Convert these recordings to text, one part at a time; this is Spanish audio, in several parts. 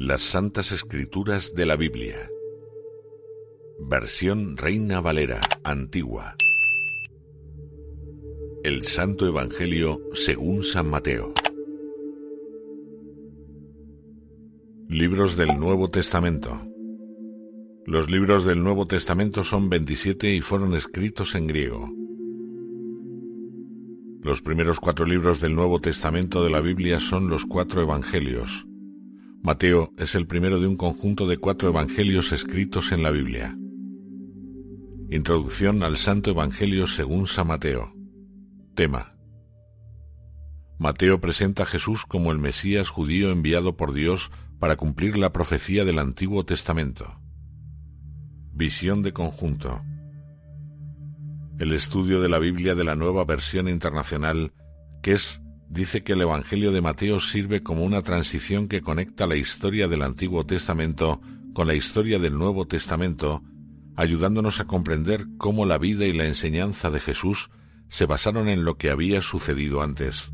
Las Santas Escrituras de la Biblia. Versión Reina Valera, antigua. El Santo Evangelio según San Mateo. Libros del Nuevo Testamento. Los libros del Nuevo Testamento son 27 y fueron escritos en griego. Los primeros cuatro libros del Nuevo Testamento de la Biblia son los cuatro Evangelios. Mateo es el primero de un conjunto de cuatro Evangelios escritos en la Biblia. Introducción al Santo Evangelio según San Mateo. Tema. Mateo presenta a Jesús como el Mesías judío enviado por Dios para cumplir la profecía del Antiguo Testamento. Visión de conjunto. El estudio de la Biblia de la nueva versión internacional, que es, dice que el Evangelio de Mateo sirve como una transición que conecta la historia del Antiguo Testamento con la historia del Nuevo Testamento, ayudándonos a comprender cómo la vida y la enseñanza de Jesús se basaron en lo que había sucedido antes.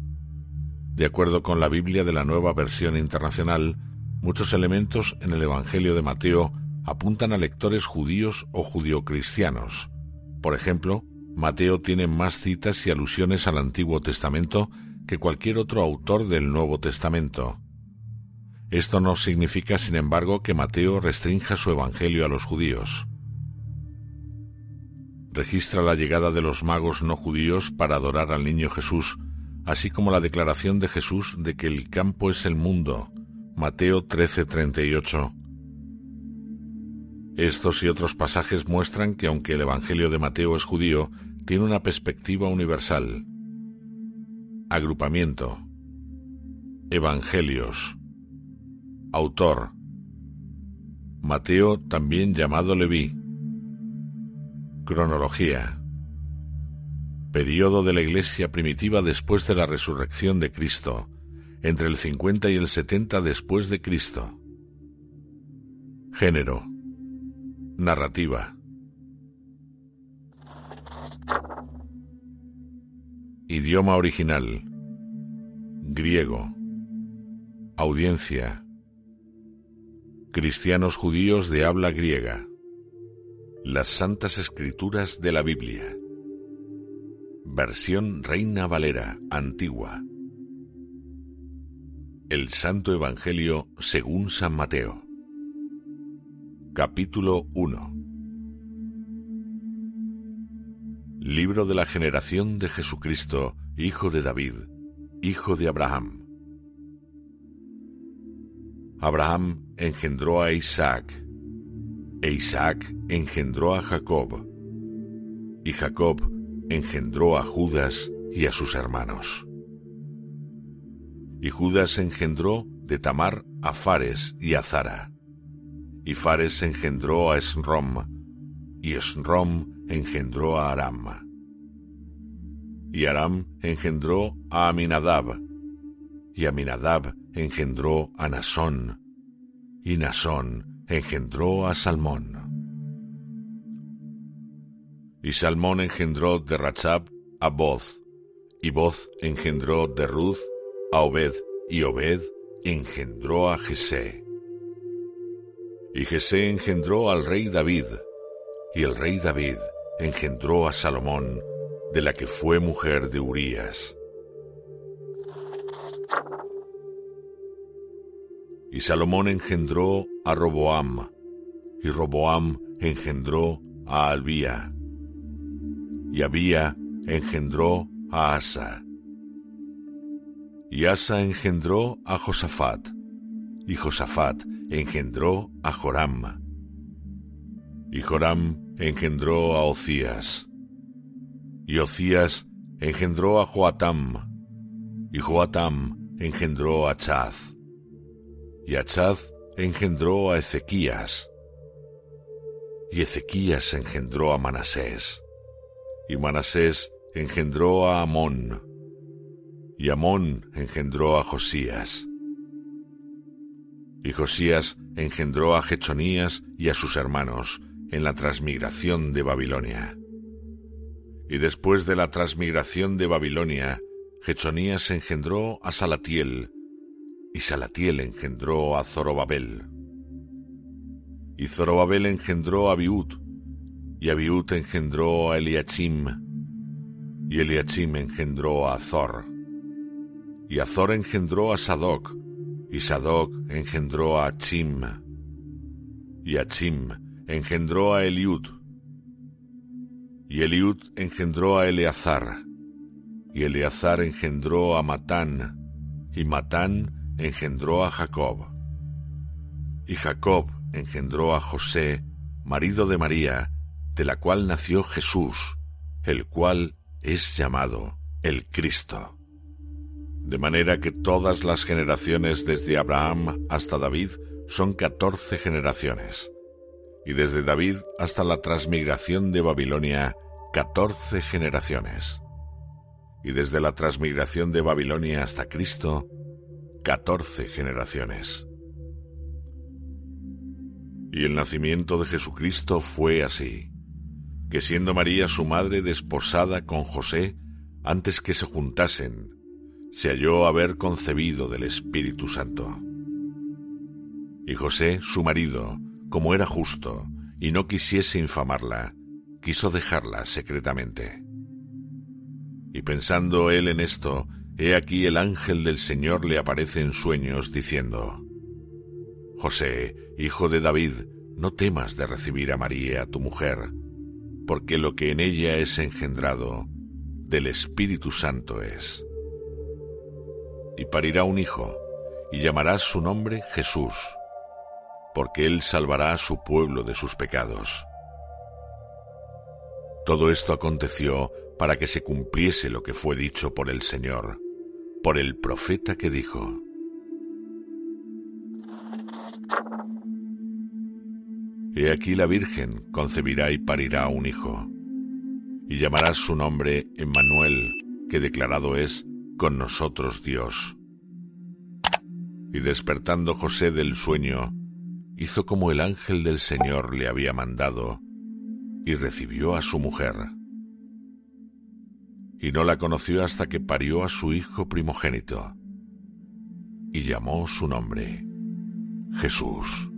De acuerdo con la Biblia de la nueva versión internacional, muchos elementos en el Evangelio de Mateo apuntan a lectores judíos o judio-cristianos. Por ejemplo, Mateo tiene más citas y alusiones al Antiguo Testamento que cualquier otro autor del Nuevo Testamento. Esto no significa, sin embargo, que Mateo restrinja su Evangelio a los judíos. Registra la llegada de los magos no judíos para adorar al niño Jesús, así como la declaración de Jesús de que el campo es el mundo. Mateo 13:38. Estos y otros pasajes muestran que aunque el Evangelio de Mateo es judío, tiene una perspectiva universal. Agrupamiento. Evangelios. Autor. Mateo, también llamado Leví. Cronología. Período de la Iglesia primitiva después de la resurrección de Cristo, entre el 50 y el 70 después de Cristo. Género Narrativa. Idioma original. Griego. Audiencia. Cristianos judíos de habla griega. Las Santas Escrituras de la Biblia. Versión Reina Valera, antigua. El Santo Evangelio según San Mateo. Capítulo 1 Libro de la generación de Jesucristo, hijo de David, hijo de Abraham. Abraham engendró a Isaac, e Isaac engendró a Jacob, y Jacob engendró a Judas y a sus hermanos. Y Judas engendró de Tamar a Fares y a Zara y Fares engendró a Esrom, y Esrom engendró a Aram. Y Aram engendró a Aminadab, y Aminadab engendró a Nasón, y Nasón engendró a Salmón. Y Salmón engendró de Rachab a Boz, y Boz engendró de Ruth a Obed, y Obed engendró a Jesé. Y Jesé engendró al rey David, y el rey David engendró a Salomón, de la que fue mujer de Urías. Y Salomón engendró a Roboam, y Roboam engendró a Albía, y Abía engendró a Asa, y Asa engendró a Josafat, y Josafat engendró a Joram, y Joram engendró a Ocías, y Ocías engendró a Joatam, y Joatam engendró a Chaz, y Achaz engendró a Ezequías, y Ezequías engendró a Manasés, y Manasés engendró a Amón, y Amón engendró a Josías, y Josías engendró a Jechonías y a sus hermanos en la transmigración de Babilonia. Y después de la transmigración de Babilonia, Jechonías engendró a Salatiel, y Salatiel engendró a Zorobabel. Y Zorobabel engendró a Abiud, y Abiud engendró a Eliachim, y Eliachim engendró a Azor, y Azor engendró a Sadoc, y Sadoc engendró a Achim, y Achim engendró a Eliud, y Eliud engendró a Eleazar, y Eleazar engendró a Matán, y Matán engendró a Jacob. Y Jacob engendró a José, marido de María, de la cual nació Jesús, el cual es llamado el Cristo. De manera que todas las generaciones desde Abraham hasta David son catorce generaciones, y desde David hasta la transmigración de Babilonia, catorce generaciones, y desde la transmigración de Babilonia hasta Cristo, catorce generaciones. Y el nacimiento de Jesucristo fue así, que siendo María su madre desposada con José, antes que se juntasen, se halló haber concebido del Espíritu Santo. Y José, su marido, como era justo, y no quisiese infamarla, quiso dejarla secretamente. Y pensando él en esto, He aquí el ángel del Señor le aparece en sueños diciendo, José, hijo de David, no temas de recibir a María, tu mujer, porque lo que en ella es engendrado del Espíritu Santo es. Y parirá un hijo, y llamarás su nombre Jesús, porque él salvará a su pueblo de sus pecados. Todo esto aconteció para que se cumpliese lo que fue dicho por el Señor por el profeta que dijo, He aquí la Virgen concebirá y parirá un hijo, y llamarás su nombre Emmanuel, que declarado es con nosotros Dios. Y despertando José del sueño, hizo como el ángel del Señor le había mandado, y recibió a su mujer y no la conoció hasta que parió a su hijo primogénito, y llamó su nombre Jesús.